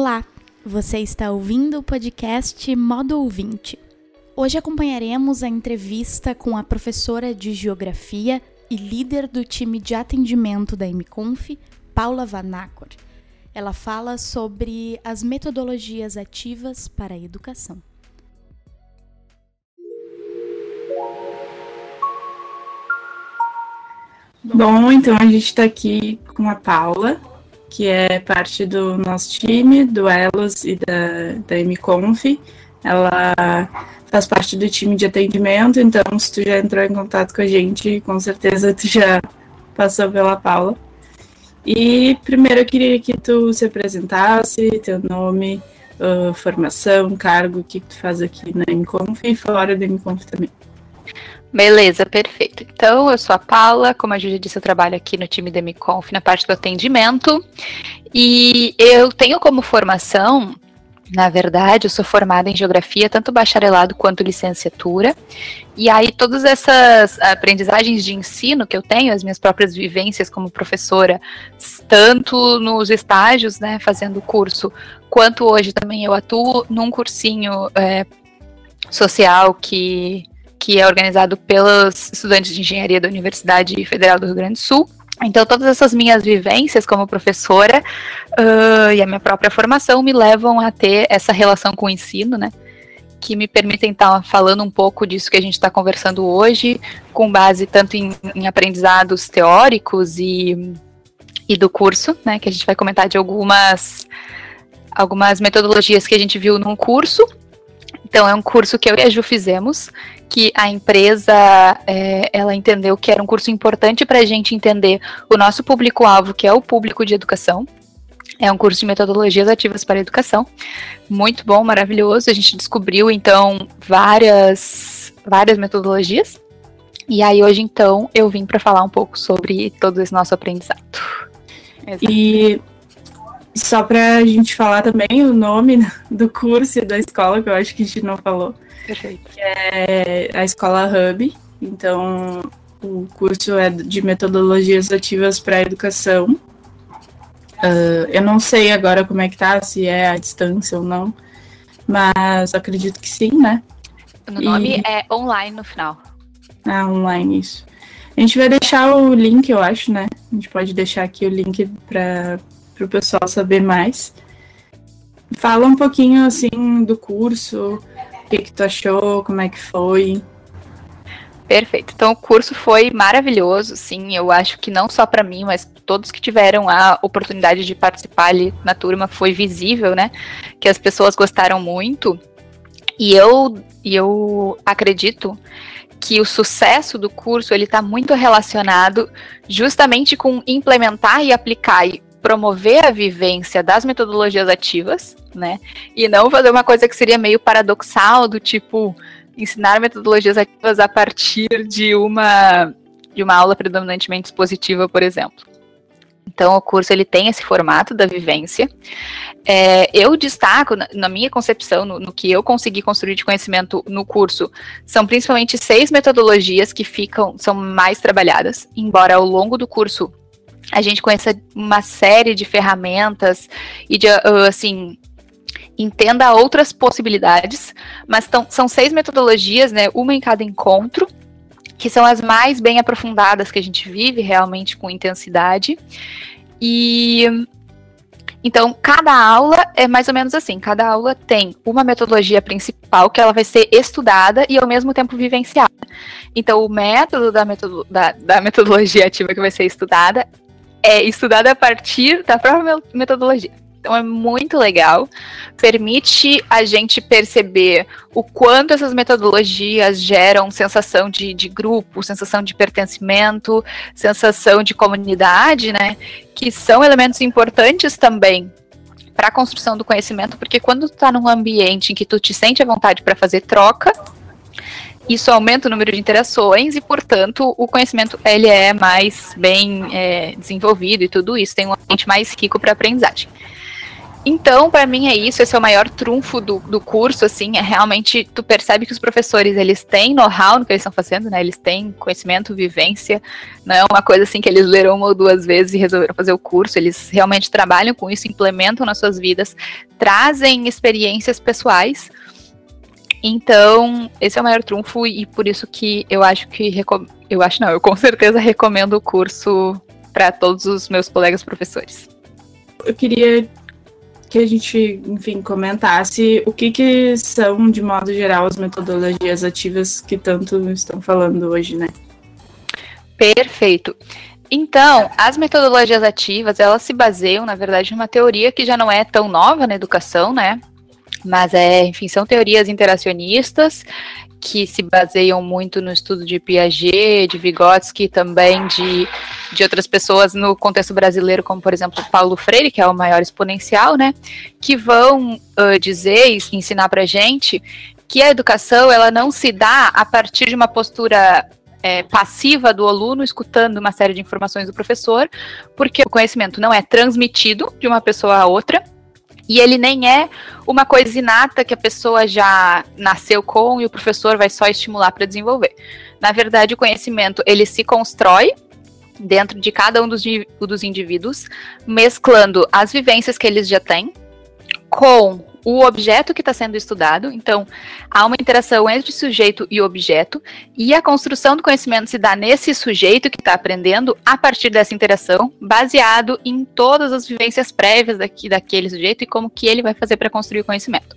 Olá, você está ouvindo o podcast Modo Ouvinte. Hoje acompanharemos a entrevista com a professora de Geografia e líder do time de atendimento da MConf, Paula Vanacor. Ela fala sobre as metodologias ativas para a educação. Bom, então a gente está aqui com a Paula, que é parte do nosso time, do Elos e da, da MConf. Ela faz parte do time de atendimento, então se tu já entrou em contato com a gente, com certeza tu já passou pela Paula. E primeiro eu queria que tu se apresentasse, teu nome, uh, formação, cargo, o que tu faz aqui na MConf e fora da MConf também. Beleza, perfeito. Então, eu sou a Paula, como a Júlia disse, eu trabalho aqui no time da MConf na parte do atendimento. E eu tenho como formação, na verdade, eu sou formada em geografia, tanto bacharelado quanto licenciatura. E aí, todas essas aprendizagens de ensino que eu tenho, as minhas próprias vivências como professora, tanto nos estágios, né, fazendo curso, quanto hoje também eu atuo num cursinho é, social que que é organizado pelos estudantes de engenharia da Universidade Federal do Rio Grande do Sul. Então, todas essas minhas vivências como professora uh, e a minha própria formação me levam a ter essa relação com o ensino, né? Que me permitem estar falando um pouco disso que a gente está conversando hoje, com base tanto em, em aprendizados teóricos e, e do curso, né? Que a gente vai comentar de algumas, algumas metodologias que a gente viu num curso então, é um curso que eu e a Ju fizemos, que a empresa, é, ela entendeu que era um curso importante para a gente entender o nosso público-alvo, que é o público de educação. É um curso de metodologias ativas para a educação. Muito bom, maravilhoso. A gente descobriu, então, várias, várias metodologias. E aí, hoje, então, eu vim para falar um pouco sobre todo esse nosso aprendizado. E só para a gente falar também o nome do curso e da escola, que eu acho que a gente não falou. Perfeito. é a Escola Hub. Então, o curso é de metodologias ativas para a educação. Uh, eu não sei agora como é que tá, se é à distância ou não, mas acredito que sim, né? O nome e... é online no final. Ah, online, isso. A gente vai deixar o link, eu acho, né? A gente pode deixar aqui o link para para o pessoal saber mais. Fala um pouquinho assim do curso, o que, que tu achou, como é que foi. Perfeito. Então o curso foi maravilhoso, sim. Eu acho que não só para mim, mas todos que tiveram a oportunidade de participar ali na turma foi visível, né? Que as pessoas gostaram muito. E eu, eu acredito que o sucesso do curso ele está muito relacionado justamente com implementar e aplicar promover a vivência das metodologias ativas, né? E não fazer uma coisa que seria meio paradoxal, do tipo ensinar metodologias ativas a partir de uma de uma aula predominantemente expositiva, por exemplo. Então, o curso ele tem esse formato da vivência. É, eu destaco, na, minha concepção, no, no, que eu consegui construir de conhecimento no curso, são principalmente seis metodologias que ficam, são mais trabalhadas, embora ao longo do curso a gente conheça uma série de ferramentas e de, uh, assim, entenda outras possibilidades, mas tão, são seis metodologias, né, uma em cada encontro, que são as mais bem aprofundadas que a gente vive realmente com intensidade. E então, cada aula é mais ou menos assim: cada aula tem uma metodologia principal que ela vai ser estudada e ao mesmo tempo vivenciada. Então, o método da, metodo, da, da metodologia ativa que vai ser estudada é estudada a partir da própria metodologia. Então é muito legal, permite a gente perceber o quanto essas metodologias geram sensação de, de grupo, sensação de pertencimento, sensação de comunidade, né? Que são elementos importantes também para a construção do conhecimento, porque quando tu está num ambiente em que tu te sente à vontade para fazer troca, isso aumenta o número de interações e, portanto, o conhecimento ele é mais bem é, desenvolvido e tudo isso. Tem um ambiente mais rico para aprendizagem. Então, para mim é isso, esse é o maior trunfo do, do curso, assim, é realmente, tu percebe que os professores, eles têm know-how no que eles estão fazendo, né, eles têm conhecimento, vivência, não é uma coisa assim que eles leram uma ou duas vezes e resolveram fazer o curso, eles realmente trabalham com isso, implementam nas suas vidas, trazem experiências pessoais, então, esse é o maior trunfo e por isso que eu acho que, eu acho não, eu com certeza recomendo o curso para todos os meus colegas professores. Eu queria que a gente, enfim, comentasse o que, que são, de modo geral, as metodologias ativas que tanto estão falando hoje, né? Perfeito. Então, as metodologias ativas, elas se baseiam, na verdade, numa teoria que já não é tão nova na educação, né? Mas é, enfim, são teorias interacionistas que se baseiam muito no estudo de Piaget, de Vygotsky, também de, de outras pessoas no contexto brasileiro, como por exemplo Paulo Freire, que é o maior exponencial, né, que vão uh, dizer e ensinar para gente que a educação ela não se dá a partir de uma postura é, passiva do aluno escutando uma série de informações do professor, porque o conhecimento não é transmitido de uma pessoa a outra, e ele nem é uma coisa inata que a pessoa já nasceu com e o professor vai só estimular para desenvolver. Na verdade, o conhecimento ele se constrói dentro de cada um dos, dos indivíduos, mesclando as vivências que eles já têm com o objeto que está sendo estudado. Então, há uma interação entre sujeito e objeto, e a construção do conhecimento se dá nesse sujeito que está aprendendo a partir dessa interação, baseado em todas as vivências prévias daqui, daquele sujeito e como que ele vai fazer para construir o conhecimento.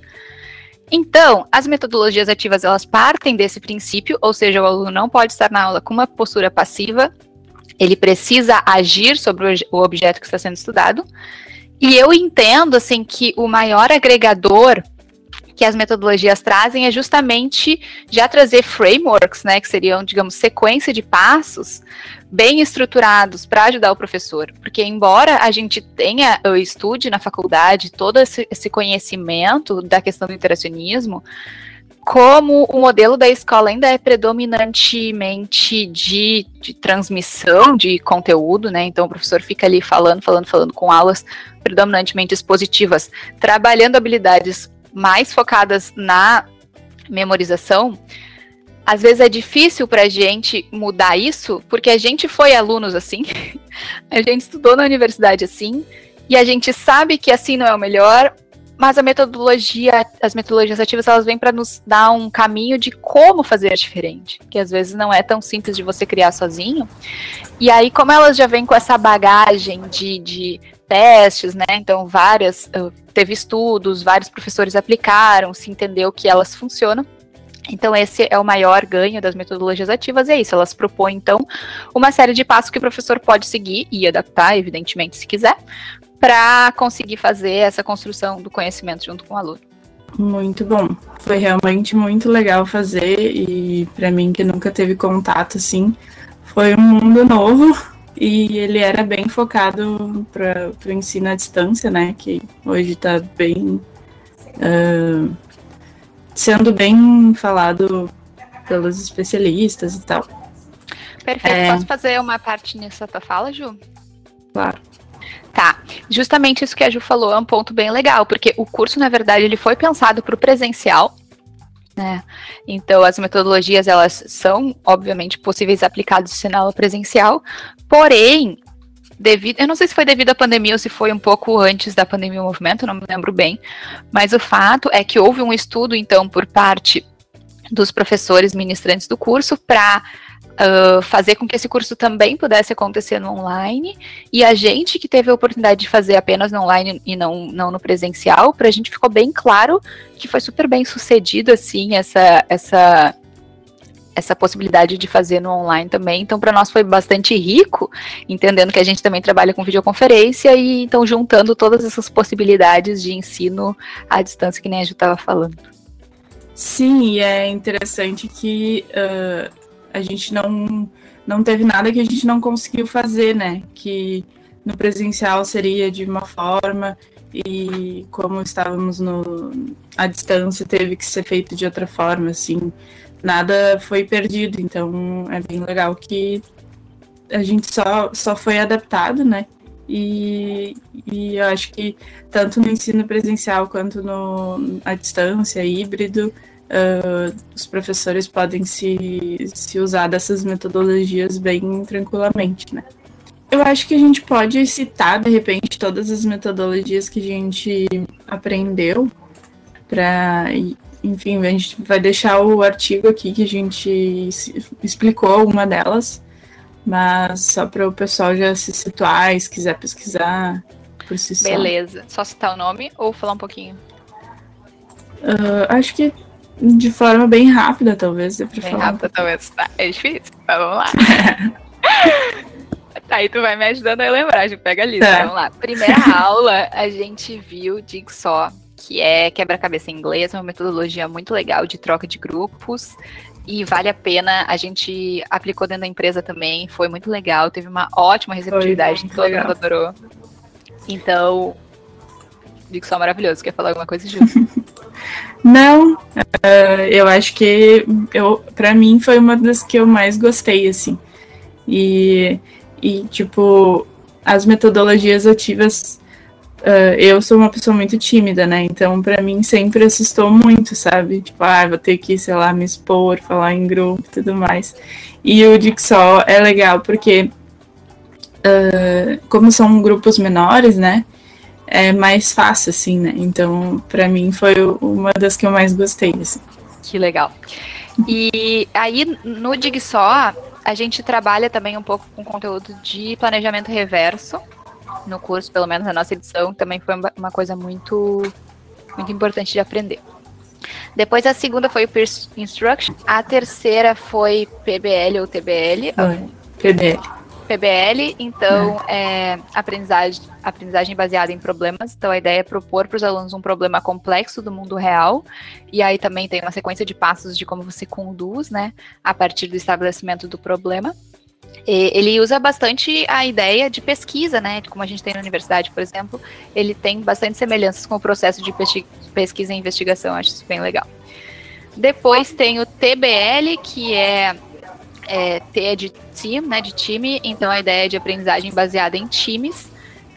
Então, as metodologias ativas elas partem desse princípio, ou seja, o aluno não pode estar na aula com uma postura passiva, ele precisa agir sobre o objeto que está sendo estudado. E eu entendo assim que o maior agregador que as metodologias trazem é justamente já trazer frameworks, né, que seriam, digamos, sequência de passos bem estruturados para ajudar o professor, porque embora a gente tenha, eu estude na faculdade todo esse, esse conhecimento da questão do interacionismo, como o modelo da escola ainda é predominantemente de, de, transmissão de conteúdo, né? Então o professor fica ali falando, falando, falando com aulas predominantemente expositivas, trabalhando habilidades mais focadas na memorização. Às vezes é difícil para a gente mudar isso, porque a gente foi alunos assim, a gente estudou na universidade assim, e a gente sabe que assim não é o melhor, mas a metodologia, as metodologias ativas, elas vêm para nos dar um caminho de como fazer diferente, que às vezes não é tão simples de você criar sozinho. E aí, como elas já vêm com essa bagagem de, de testes, né? Então, várias, teve estudos, vários professores aplicaram, se entendeu que elas funcionam. Então, esse é o maior ganho das metodologias ativas, é isso. Elas propõem, então, uma série de passos que o professor pode seguir e adaptar, evidentemente, se quiser, para conseguir fazer essa construção do conhecimento junto com o aluno. Muito bom. Foi realmente muito legal fazer e para mim que nunca teve contato assim, foi um mundo novo e ele era bem focado para o ensino à distância, né? Que hoje está bem uh, sendo bem falado pelos especialistas e tal. Perfeito. É... Posso fazer uma parte nessa tua fala, Ju? Claro. Justamente isso que a Ju falou é um ponto bem legal, porque o curso, na verdade, ele foi pensado para o presencial, né? Então, as metodologias, elas são, obviamente, possíveis aplicadas em aula presencial, porém, devido, eu não sei se foi devido à pandemia ou se foi um pouco antes da pandemia o movimento, não me lembro bem, mas o fato é que houve um estudo, então, por parte dos professores ministrantes do curso para uh, fazer com que esse curso também pudesse acontecer no online. E a gente que teve a oportunidade de fazer apenas no online e não, não no presencial, para a gente ficou bem claro que foi super bem sucedido, assim, essa, essa essa possibilidade de fazer no online também. Então, para nós foi bastante rico, entendendo que a gente também trabalha com videoconferência e então juntando todas essas possibilidades de ensino à distância que nem a Ju estava falando. Sim, é interessante que uh, a gente não, não teve nada que a gente não conseguiu fazer, né? Que no presencial seria de uma forma e como estávamos no à distância teve que ser feito de outra forma, assim, nada foi perdido, então é bem legal que a gente só, só foi adaptado, né? E, e eu acho que tanto no ensino presencial quanto no, à distância, híbrido, uh, os professores podem se, se usar dessas metodologias bem tranquilamente, né? Eu acho que a gente pode citar, de repente, todas as metodologias que a gente aprendeu para enfim, a gente vai deixar o artigo aqui que a gente explicou alguma delas, mas só para o pessoal já se situar, se quiser pesquisar por si só. Beleza. Só citar o nome ou falar um pouquinho? Uh, acho que de forma bem rápida, talvez. Dê pra bem falar rápida, talvez. Tá, é difícil. Tá, vamos lá. tá, aí tu vai me ajudando a lembrar. A gente pega a lista. Tá. Vamos lá. Primeira aula, a gente viu Jigsaw que é quebra-cabeça em inglês, é uma metodologia muito legal de troca de grupos e vale a pena. A gente aplicou dentro da empresa também, foi muito legal, teve uma ótima receptividade, todo legal. mundo adorou. Então, só maravilhoso. Quer falar alguma coisa, Ju? Não, uh, eu acho que eu, para mim foi uma das que eu mais gostei, assim. E, e tipo, as metodologias ativas Uh, eu sou uma pessoa muito tímida, né? Então, para mim, sempre assustou muito, sabe? Tipo, ah, vou ter que, sei lá, me expor, falar em grupo e tudo mais. E o Dixol é legal porque, uh, como são grupos menores, né? É mais fácil, assim, né? Então, para mim, foi uma das que eu mais gostei, assim. Que legal. E aí, no Digsaw, a gente trabalha também um pouco com conteúdo de planejamento reverso no curso, pelo menos na nossa edição, também foi uma coisa muito, muito importante de aprender. Depois a segunda foi o Peer Instruction, a terceira foi PBL ou TBL. Foi, PBL. PBL, então é. é aprendizagem, aprendizagem baseada em problemas. Então a ideia é propor para os alunos um problema complexo do mundo real. E aí também tem uma sequência de passos de como você conduz, né, a partir do estabelecimento do problema ele usa bastante a ideia de pesquisa, né? Como a gente tem na universidade, por exemplo, ele tem bastante semelhanças com o processo de pesquisa e investigação, acho isso bem legal. Depois tem o TBL, que é, é T é de team, né? De time, então a ideia é de aprendizagem baseada em times.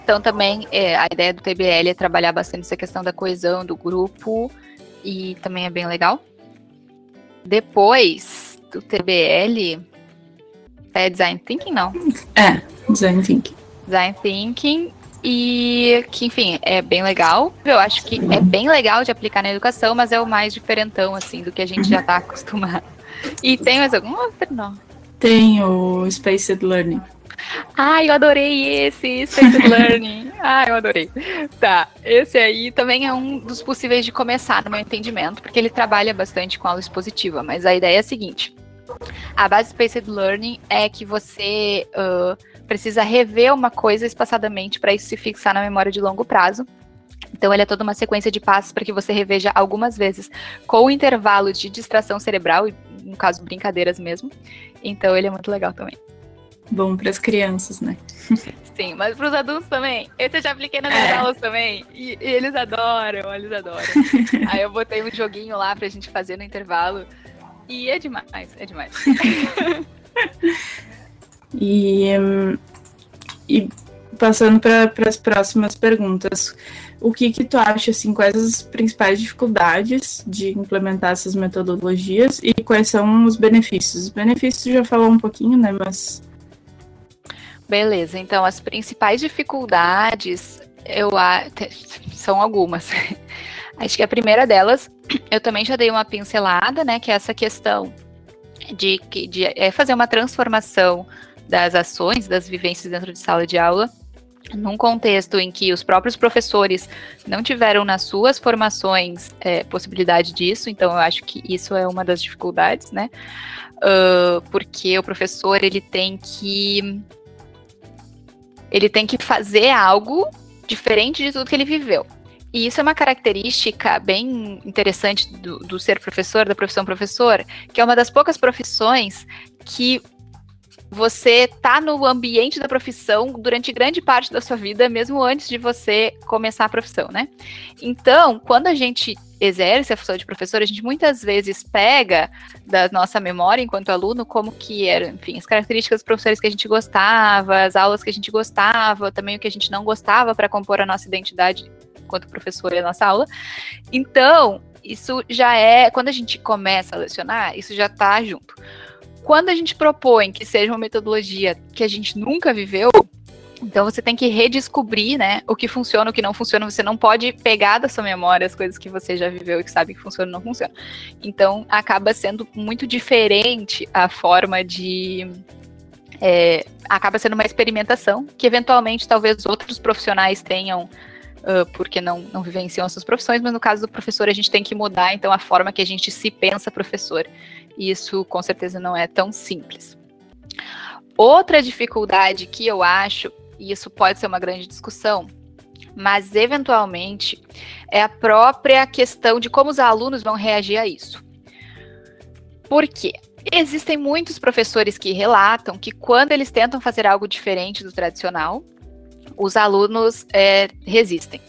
Então também é, a ideia do TBL é trabalhar bastante essa questão da coesão do grupo e também é bem legal. Depois do TBL, é Design Thinking, não? É, Design Thinking. Design Thinking e que, enfim, é bem legal. Eu acho que é bem legal de aplicar na educação, mas é o mais diferentão, assim, do que a gente já está acostumado. E tem mais algum outro? Não. Tem o Spaced Learning. Ai, eu adorei esse, Spaced Learning. Ai, eu adorei. Tá, esse aí também é um dos possíveis de começar, no meu entendimento, porque ele trabalha bastante com aula expositiva, mas a ideia é a seguinte. A base Spaced Learning é que você uh, precisa rever uma coisa espaçadamente para isso se fixar na memória de longo prazo. Então, ele é toda uma sequência de passos para que você reveja algumas vezes com o intervalo de distração cerebral, e no caso, brincadeiras mesmo. Então, ele é muito legal também. Bom para as crianças, né? Sim, mas para os adultos também. Esse eu já apliquei nas minhas é. aulas também. E, e, eles adoram, eles adoram. Aí eu botei um joguinho lá para a gente fazer no intervalo. E é demais, é demais. e, e passando para as próximas perguntas, o que que tu acha, assim, quais as principais dificuldades de implementar essas metodologias e quais são os benefícios? Os benefícios já falou um pouquinho, né, mas... Beleza, então as principais dificuldades, eu são algumas. Acho que a primeira delas, eu também já dei uma pincelada, né? Que é essa questão de, de é fazer uma transformação das ações, das vivências dentro de sala de aula, num contexto em que os próprios professores não tiveram nas suas formações é, possibilidade disso, então eu acho que isso é uma das dificuldades, né? Uh, porque o professor ele tem que ele tem que fazer algo diferente de tudo que ele viveu. E isso é uma característica bem interessante do, do, ser professor, da profissão professor, que é uma das poucas profissões que você tá no ambiente da profissão durante grande parte da sua vida, mesmo antes de você começar a profissão, né? Então, quando a gente exerce a função de professor, a gente muitas vezes pega da nossa memória enquanto aluno como que eram, enfim, as características dos professores que a gente gostava, as aulas que a gente gostava, também o que a gente não gostava para compor a nossa identidade enquanto professor e a nossa aula. Então, isso já é, quando a gente começa a lecionar, isso já está junto. Quando a gente propõe que seja uma metodologia que a gente nunca viveu, então você tem que redescobrir, né, o que funciona, o que não funciona. Você não pode pegar da sua memória as coisas que você já viveu e que sabe que funciona ou não funciona. Então acaba sendo muito diferente a forma de é, acaba sendo uma experimentação que eventualmente talvez outros profissionais tenham uh, porque não, não vivenciam suas profissões, mas no caso do professor a gente tem que mudar então a forma que a gente se pensa professor. E isso com certeza não é tão simples. Outra dificuldade que eu acho e isso pode ser uma grande discussão, mas eventualmente é a própria questão de como os alunos vão reagir a isso. Por quê? Existem muitos professores que relatam que quando eles tentam fazer algo diferente do tradicional, os alunos é, resistem.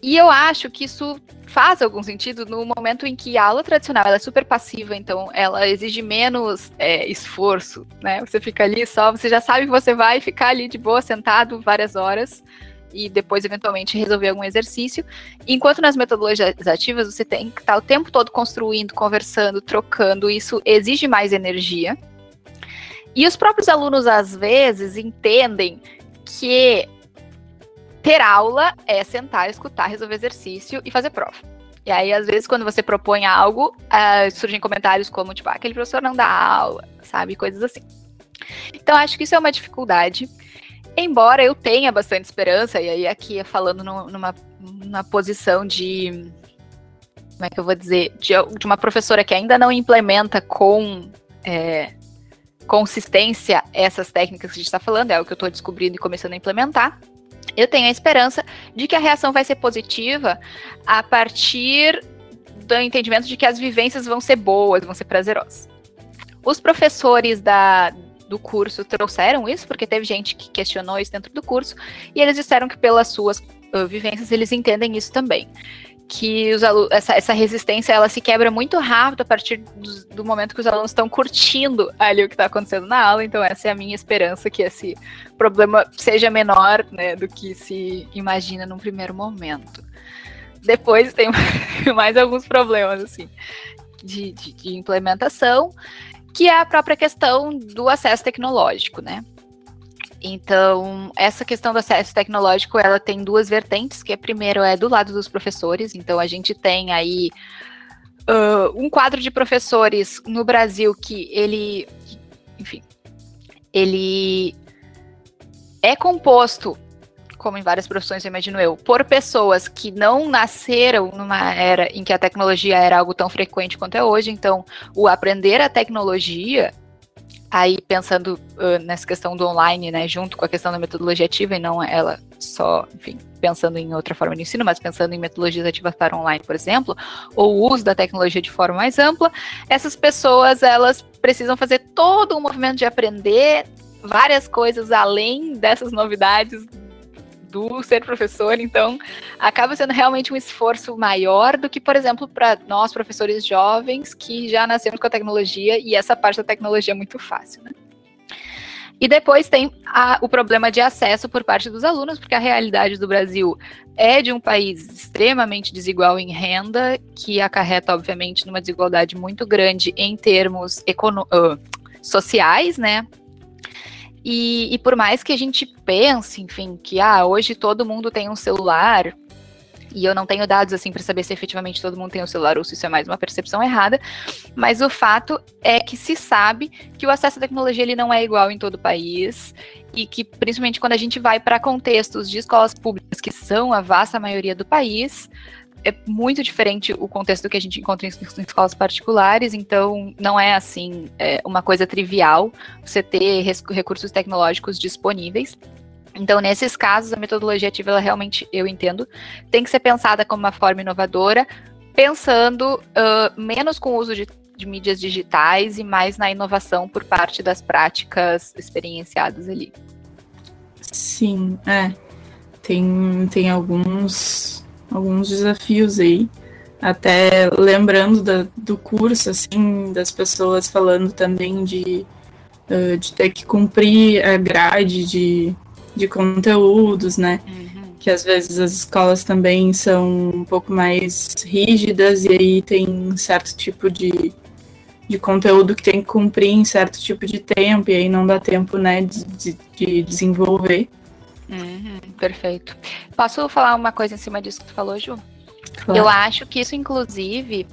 E eu acho que isso faz algum sentido no momento em que a aula tradicional é super passiva, então ela exige menos é, esforço, né? Você fica ali só, você já sabe que você vai ficar ali de boa, sentado várias horas e depois eventualmente resolver algum exercício. Enquanto nas metodologias ativas você tem que estar o tempo todo construindo, conversando, trocando, isso exige mais energia. E os próprios alunos às vezes entendem que ter aula é sentar, escutar, resolver exercício e fazer prova. E aí, às vezes, quando você propõe algo, uh, surgem comentários como, tipo, ah, aquele professor não dá aula, sabe? Coisas assim. Então, acho que isso é uma dificuldade. Embora eu tenha bastante esperança, e aí aqui falando no, numa, numa posição de. Como é que eu vou dizer? De, de uma professora que ainda não implementa com é, consistência essas técnicas que a gente está falando, é o que eu estou descobrindo e começando a implementar eu tenho a esperança de que a reação vai ser positiva a partir do entendimento de que as vivências vão ser boas, vão ser prazerosas. Os professores da, do curso trouxeram isso, porque teve gente que questionou isso dentro do curso, e eles disseram que pelas suas uh, vivências eles entendem isso também que os essa, essa resistência ela se quebra muito rápido a partir do, do momento que os alunos estão curtindo ali o que está acontecendo na aula. Então essa é a minha esperança que esse problema seja menor né, do que se imagina num primeiro momento. Depois tem mais alguns problemas assim de, de, de implementação, que é a própria questão do acesso tecnológico, né? Então, essa questão do acesso tecnológico, ela tem duas vertentes, que a primeiro é do lado dos professores, então a gente tem aí uh, um quadro de professores no Brasil que ele, enfim, ele é composto, como em várias profissões, eu imagino eu, por pessoas que não nasceram numa era em que a tecnologia era algo tão frequente quanto é hoje, então o aprender a tecnologia Aí, pensando uh, nessa questão do online, né, junto com a questão da metodologia ativa, e não ela só, enfim, pensando em outra forma de ensino, mas pensando em metodologias ativas para online, por exemplo, ou o uso da tecnologia de forma mais ampla, essas pessoas, elas precisam fazer todo um movimento de aprender várias coisas além dessas novidades do ser professor, então acaba sendo realmente um esforço maior do que, por exemplo, para nós, professores jovens, que já nascemos com a tecnologia e essa parte da tecnologia é muito fácil, né? E depois tem a, o problema de acesso por parte dos alunos, porque a realidade do Brasil é de um país extremamente desigual em renda, que acarreta, obviamente, numa desigualdade muito grande em termos uh, sociais, né? E, e por mais que a gente pense, enfim, que ah, hoje todo mundo tem um celular, e eu não tenho dados assim para saber se efetivamente todo mundo tem um celular ou se isso é mais uma percepção errada, mas o fato é que se sabe que o acesso à tecnologia ele não é igual em todo o país e que principalmente quando a gente vai para contextos de escolas públicas que são a vasta maioria do país, é muito diferente o contexto que a gente encontra em, em escolas particulares, então não é assim é uma coisa trivial você ter recursos tecnológicos disponíveis. Então, nesses casos, a metodologia ativa, ela realmente, eu entendo, tem que ser pensada como uma forma inovadora, pensando uh, menos com o uso de, de mídias digitais e mais na inovação por parte das práticas experienciadas ali. Sim, é. Tem, tem alguns alguns desafios aí. até lembrando da, do curso, assim, das pessoas falando também de, uh, de ter que cumprir a grade de, de conteúdos, né? Uhum. Que às vezes as escolas também são um pouco mais rígidas e aí tem certo tipo de, de conteúdo que tem que cumprir em certo tipo de tempo, e aí não dá tempo, né, de, de, de desenvolver. Uhum, perfeito. Posso falar uma coisa em cima disso que tu falou, Ju? Claro. Eu acho que isso, inclusive.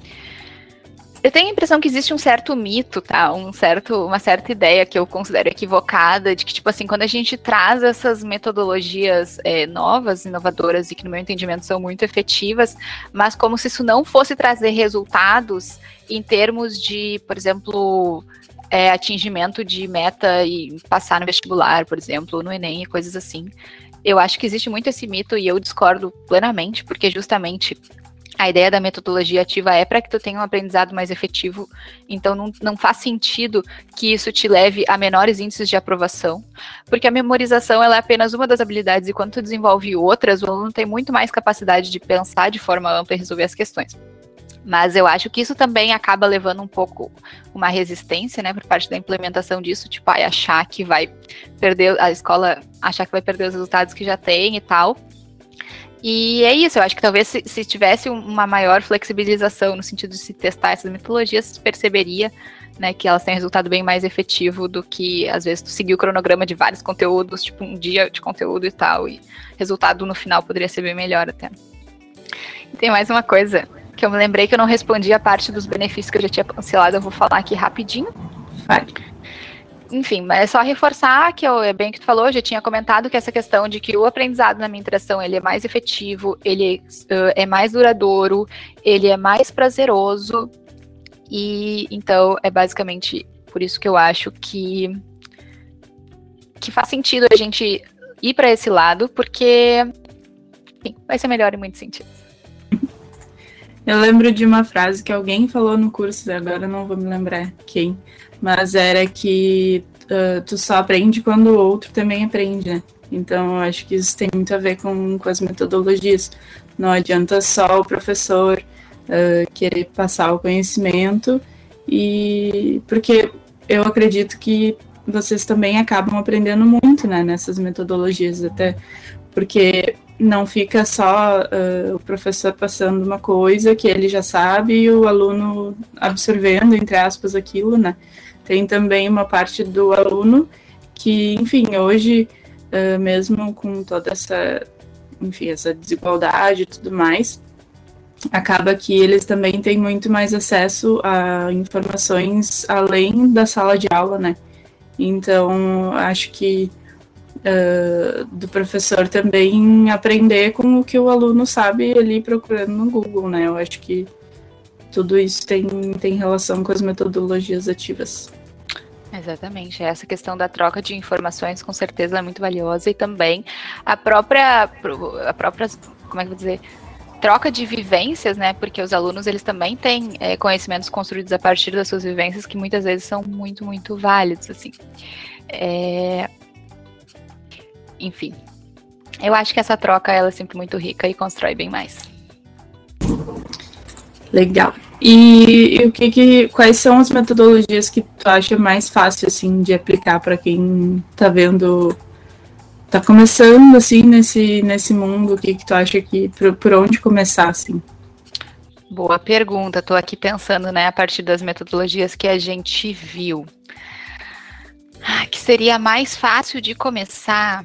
Eu tenho a impressão que existe um certo mito, tá? Um certo, uma certa ideia que eu considero equivocada de que, tipo assim, quando a gente traz essas metodologias é, novas, inovadoras e que, no meu entendimento, são muito efetivas, mas como se isso não fosse trazer resultados em termos de, por exemplo, é, atingimento de meta e passar no vestibular, por exemplo, no Enem e coisas assim. Eu acho que existe muito esse mito e eu discordo plenamente, porque justamente a ideia da metodologia ativa é para que tu tenha um aprendizado mais efetivo, então não, não faz sentido que isso te leve a menores índices de aprovação, porque a memorização ela é apenas uma das habilidades e quando tu desenvolve outras, o aluno tem muito mais capacidade de pensar de forma ampla e resolver as questões. Mas eu acho que isso também acaba levando um pouco uma resistência, né, por parte da implementação disso, tipo, ai, achar que vai perder, a escola achar que vai perder os resultados que já tem e tal. E é isso, eu acho que talvez se, se tivesse uma maior flexibilização no sentido de se testar essas metodologias, se perceberia né, que elas têm resultado bem mais efetivo do que, às vezes, tu seguir o cronograma de vários conteúdos, tipo um dia de conteúdo e tal, e resultado no final poderia ser bem melhor até. E tem mais uma coisa, que eu me lembrei que eu não respondi a parte dos benefícios que eu já tinha cancelado, eu vou falar aqui rapidinho. Enfim, mas é só reforçar que eu, é bem que tu falou, eu já tinha comentado que essa questão de que o aprendizado na minha interação ele é mais efetivo, ele uh, é mais duradouro, ele é mais prazeroso, e então é basicamente por isso que eu acho que que faz sentido a gente ir para esse lado, porque enfim, vai ser melhor em muitos sentidos. Eu lembro de uma frase que alguém falou no curso, agora não vou me lembrar quem, mas era que uh, tu só aprende quando o outro também aprende, né? Então, eu acho que isso tem muito a ver com, com as metodologias. Não adianta só o professor uh, querer passar o conhecimento, e porque eu acredito que vocês também acabam aprendendo muito né, nessas metodologias, até porque não fica só uh, o professor passando uma coisa que ele já sabe e o aluno absorvendo, entre aspas, aquilo, né? Tem também uma parte do aluno que, enfim, hoje, uh, mesmo com toda essa, enfim, essa desigualdade e tudo mais, acaba que eles também têm muito mais acesso a informações além da sala de aula, né? Então, acho que uh, do professor também aprender com o que o aluno sabe ali procurando no Google, né? Eu acho que tudo isso tem, tem relação com as metodologias ativas. Exatamente, essa questão da troca de informações com certeza é muito valiosa e também a própria, a própria, como é que vou dizer, troca de vivências, né? Porque os alunos eles também têm é, conhecimentos construídos a partir das suas vivências que muitas vezes são muito, muito válidos, assim. É, enfim. Eu acho que essa troca ela é sempre muito rica e constrói bem mais. Legal. E, e o que, que quais são as metodologias que tu acha mais fácil assim de aplicar para quem está vendo tá começando assim nesse nesse mundo, o que que tu acha que por, por onde começar assim? Boa pergunta. Estou aqui pensando, né, a partir das metodologias que a gente viu. Ah, que seria mais fácil de começar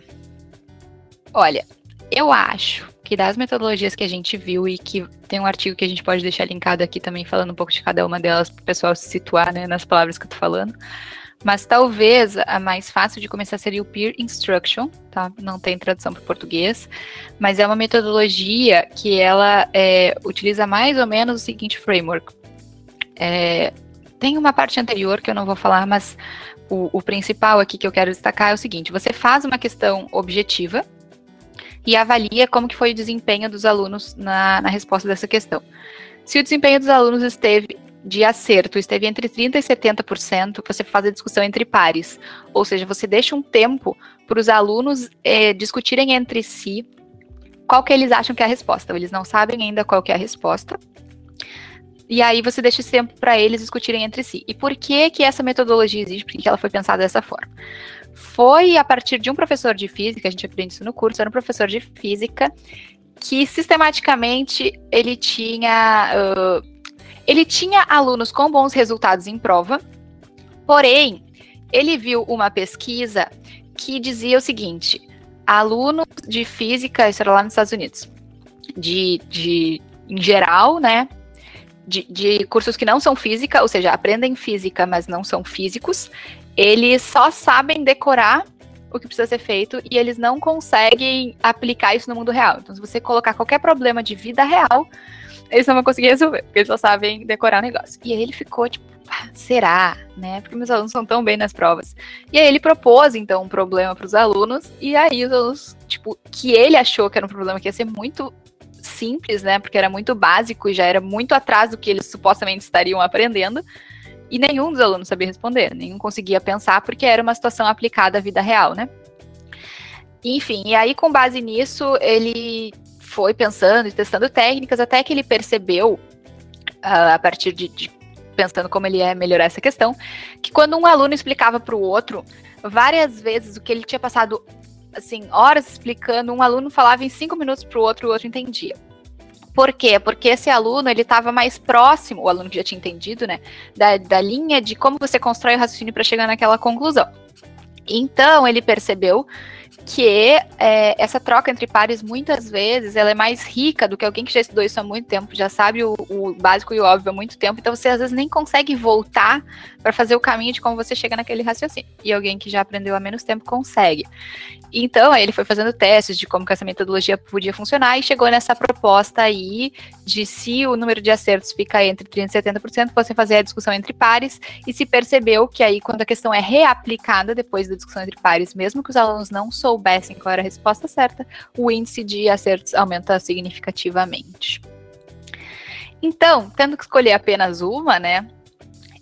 Olha, eu acho que das metodologias que a gente viu e que tem um artigo que a gente pode deixar linkado aqui também falando um pouco de cada uma delas para o pessoal se situar né, nas palavras que eu tô falando. Mas talvez a mais fácil de começar seria o Peer Instruction, tá? Não tem tradução para português, mas é uma metodologia que ela é, utiliza mais ou menos o seguinte framework. É, tem uma parte anterior que eu não vou falar, mas o, o principal aqui que eu quero destacar é o seguinte: você faz uma questão objetiva, e avalia como que foi o desempenho dos alunos na, na resposta dessa questão. Se o desempenho dos alunos esteve de acerto esteve entre 30% e 70%, você faz a discussão entre pares. Ou seja, você deixa um tempo para os alunos é, discutirem entre si qual que eles acham que é a resposta. Eles não sabem ainda qual que é a resposta. e aí você deixa esse tempo para eles discutirem entre si. E por que que essa metodologia existe? Por que ela foi pensada dessa forma? Foi a partir de um professor de física, a gente aprende isso no curso, era um professor de física que sistematicamente ele tinha uh, ele tinha alunos com bons resultados em prova, porém ele viu uma pesquisa que dizia o seguinte: alunos de física, isso era lá nos Estados Unidos, de, de em geral, né, de, de cursos que não são física, ou seja, aprendem física, mas não são físicos, eles só sabem decorar o que precisa ser feito e eles não conseguem aplicar isso no mundo real. Então, se você colocar qualquer problema de vida real, eles não vão conseguir resolver, porque eles só sabem decorar o negócio. E aí ele ficou tipo, ah, será, né? Porque meus alunos são tão bem nas provas. E aí ele propôs, então, um problema para os alunos, e aí os alunos, tipo, que ele achou que era um problema que ia ser muito simples, né? Porque era muito básico e já era muito atrás do que eles supostamente estariam aprendendo. E nenhum dos alunos sabia responder, nenhum conseguia pensar, porque era uma situação aplicada à vida real, né? Enfim, e aí, com base nisso, ele foi pensando e testando técnicas até que ele percebeu, uh, a partir de, de, pensando como ele ia melhorar essa questão, que quando um aluno explicava para o outro, várias vezes o que ele tinha passado assim horas explicando, um aluno falava em cinco minutos para o outro e o outro entendia. Por quê? Porque esse aluno ele estava mais próximo, o aluno que já tinha entendido, né, da, da linha de como você constrói o raciocínio para chegar naquela conclusão. Então ele percebeu que é, essa troca entre pares muitas vezes ela é mais rica do que alguém que já estudou isso há muito tempo, já sabe o, o básico e o óbvio há muito tempo, então você às vezes nem consegue voltar para fazer o caminho de como você chega naquele raciocínio. E alguém que já aprendeu há menos tempo consegue. Então, ele foi fazendo testes de como que essa metodologia podia funcionar e chegou nessa proposta aí de se o número de acertos fica entre 30% e 70%, você fazer a discussão entre pares e se percebeu que aí quando a questão é reaplicada depois da discussão entre pares, mesmo que os alunos não soubessem qual era a resposta certa, o índice de acertos aumenta significativamente. Então, tendo que escolher apenas uma, né,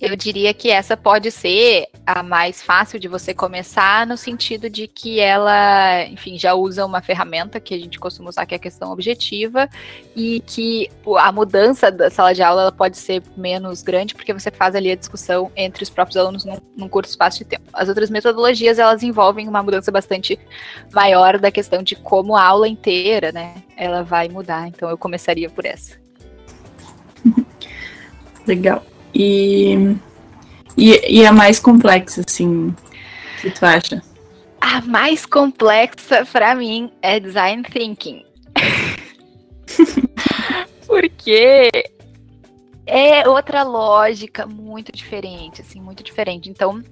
eu diria que essa pode ser a mais fácil de você começar, no sentido de que ela, enfim, já usa uma ferramenta que a gente costuma usar, que é a questão objetiva, e que a mudança da sala de aula pode ser menos grande, porque você faz ali a discussão entre os próprios alunos num, num curto espaço de tempo. As outras metodologias, elas envolvem uma mudança bastante maior da questão de como a aula inteira, né, ela vai mudar. Então, eu começaria por essa. Legal. E, e, e a mais complexa, assim, o que tu acha? A mais complexa para mim é design thinking. Porque é outra lógica muito diferente, assim, muito diferente. Então,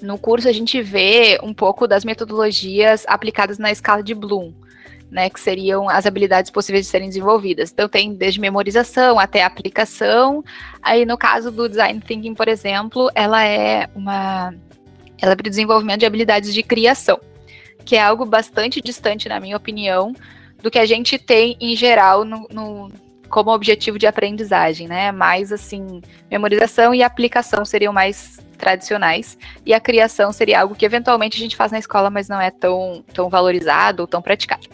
no curso a gente vê um pouco das metodologias aplicadas na escala de Bloom né, que seriam as habilidades possíveis de serem desenvolvidas. Então tem desde memorização até aplicação. Aí no caso do design thinking, por exemplo, ela é uma ela é para o desenvolvimento de habilidades de criação, que é algo bastante distante, na minha opinião, do que a gente tem em geral no, no como objetivo de aprendizagem, né? Mais assim, memorização e aplicação seriam mais tradicionais e a criação seria algo que eventualmente a gente faz na escola, mas não é tão, tão valorizado ou tão praticado.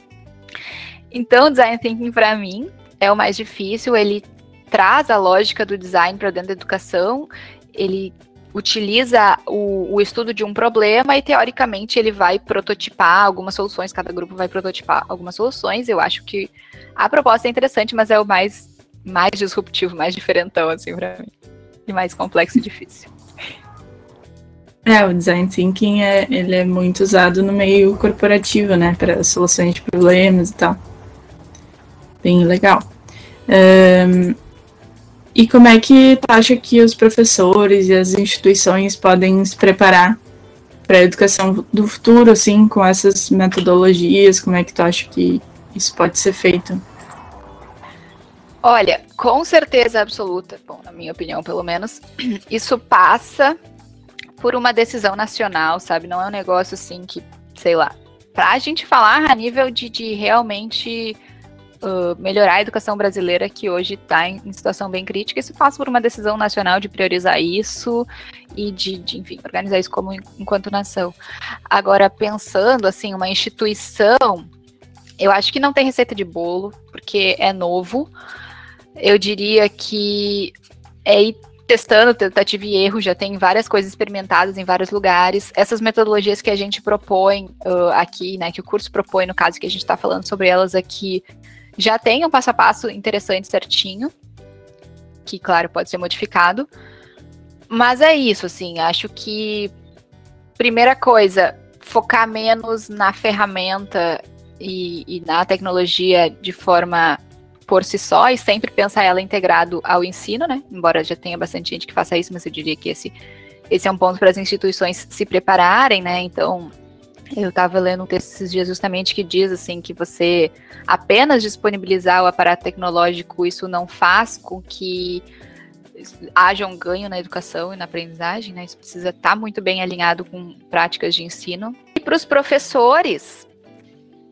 Então, design thinking para mim é o mais difícil. Ele traz a lógica do design para dentro da educação. Ele utiliza o, o, estudo de um problema e teoricamente ele vai prototipar algumas soluções. Cada grupo vai prototipar algumas soluções. Eu acho que a proposta é interessante, mas é o mais mais disruptivo, mais diferentão assim para mim e mais complexo e difícil. É, o design thinking é, ele é muito usado no meio corporativo, né, para soluções de problemas e tal bem legal. Um, e como é que tu acha que os professores e as instituições podem se preparar para a educação do futuro, assim, com essas metodologias? Como é que tu acha que isso pode ser feito? Olha, com certeza absoluta, bom, na minha opinião, pelo menos, isso passa por uma decisão nacional, sabe? Não é um negócio assim que, sei lá, para a gente falar a nível de, de realmente uh, melhorar a educação brasileira, que hoje está em, em, situação bem crítica. Isso passa por uma decisão nacional de priorizar isso e de, de enfim, organizar isso como enquanto nação. Agora, pensando assim, uma instituição, eu acho que não tem receita de bolo, porque é novo. eu diria que é ir testando tentativa e erro, já tem várias coisas experimentadas em vários lugares. Essas metodologias que a gente propõe uh, aqui, né, que o curso propõe, no caso que a gente está falando sobre elas aqui, já tem um passo a passo interessante certinho, que, claro, pode ser modificado. Mas é isso, assim, acho que, primeira coisa, focar menos na ferramenta e, e na tecnologia de forma por si só e sempre pensar ela integrado ao ensino, né? Embora já tenha bastante gente que faça isso, mas eu diria que esse, esse é um ponto para as instituições se prepararem, né? Então, eu estava lendo um texto esses dias justamente que diz assim que você apenas disponibilizar o aparato tecnológico, isso não faz com que haja um ganho na educação e na aprendizagem, né? Isso precisa estar tá muito bem alinhado com práticas de ensino. E para os professores,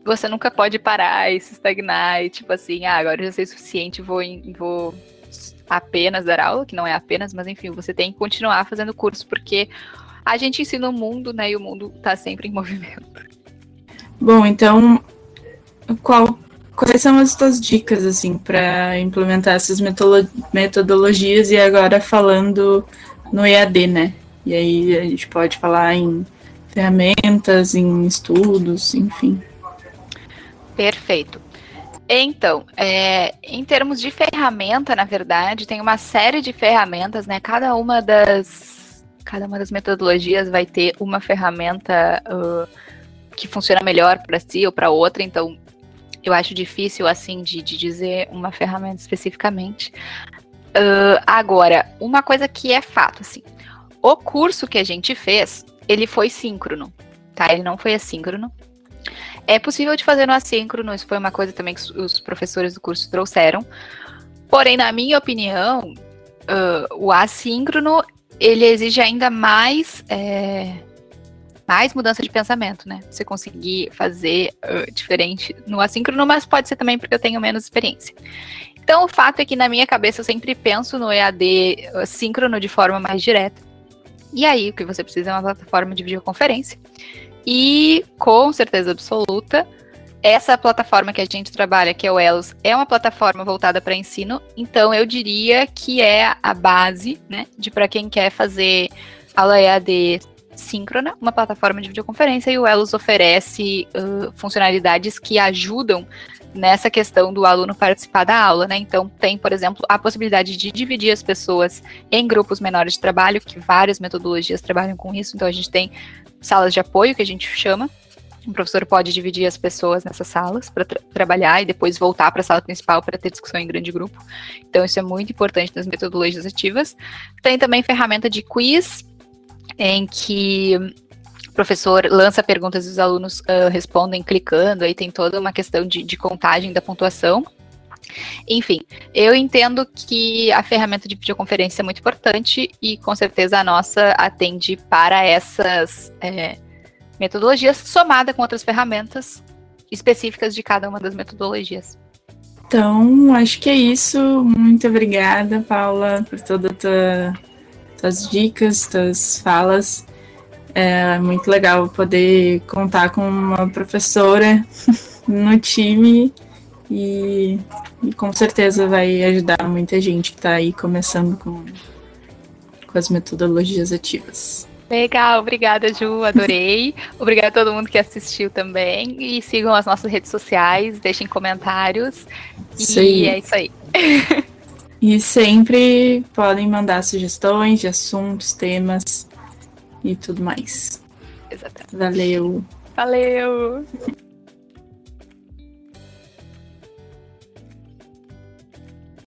você nunca pode parar e se estagnar e tipo assim, ah, agora eu já sei o suficiente, vou, vou apenas dar aula, que não é apenas, mas enfim, você tem que continuar fazendo curso, porque a gente ensina o mundo, né, e o mundo está sempre em movimento. Bom, então, qual, quais são as tuas dicas, assim, para implementar essas metodologias e agora falando no EAD, né? E aí a gente pode falar em ferramentas, em estudos, enfim. Perfeito. Então, é, em termos de ferramenta, na verdade, tem uma série de ferramentas, né? Cada uma das, cada uma das metodologias vai ter uma ferramenta uh, que funciona melhor para si ou para outra. Então, eu acho difícil assim de, de dizer uma ferramenta especificamente. Uh, agora, uma coisa que é fato, assim, o curso que a gente fez, ele foi síncrono, tá? Ele não foi assíncrono. É possível de fazer no assíncrono, isso foi uma coisa também que os professores do curso trouxeram. Porém, na minha opinião, uh, o assíncrono ele exige ainda mais é, mais mudança de pensamento, né? Você conseguir fazer uh, diferente no assíncrono, mas pode ser também porque eu tenho menos experiência. Então, o fato é que na minha cabeça eu sempre penso no EAD síncrono de forma mais direta. E aí, o que você precisa é uma plataforma de videoconferência. E com certeza absoluta, essa plataforma que a gente trabalha, que é o Elos, é uma plataforma voltada para ensino, então eu diria que é a base, né, de para quem quer fazer aula EAD síncrona, uma plataforma de videoconferência, e o Elos oferece uh, funcionalidades que ajudam nessa questão do aluno participar da aula, né? Então, tem, por exemplo, a possibilidade de dividir as pessoas em grupos menores de trabalho, que várias metodologias trabalham com isso. Então, a gente tem salas de apoio, que a gente chama. O professor pode dividir as pessoas nessas salas para tra trabalhar e depois voltar para a sala principal para ter discussão em grande grupo. Então, isso é muito importante nas metodologias ativas. Tem também ferramenta de quiz, em que o professor lança perguntas e os alunos uh, respondem clicando, aí tem toda uma questão de, de contagem da pontuação. Enfim, eu entendo que a ferramenta de videoconferência é muito importante e com certeza a nossa atende para essas é, metodologias, somada com outras ferramentas específicas de cada uma das metodologias. Então, acho que é isso. Muito obrigada, Paula, por todas tua, tuas dicas, tuas falas. É muito legal poder contar com uma professora no time e, e com certeza vai ajudar muita gente que está aí começando com, com as metodologias ativas. Legal, obrigada, Ju, adorei. Obrigada a todo mundo que assistiu também. E sigam as nossas redes sociais, deixem comentários. E é isso aí. e sempre podem mandar sugestões de assuntos, temas e tudo mais. Exatamente. Valeu. Valeu.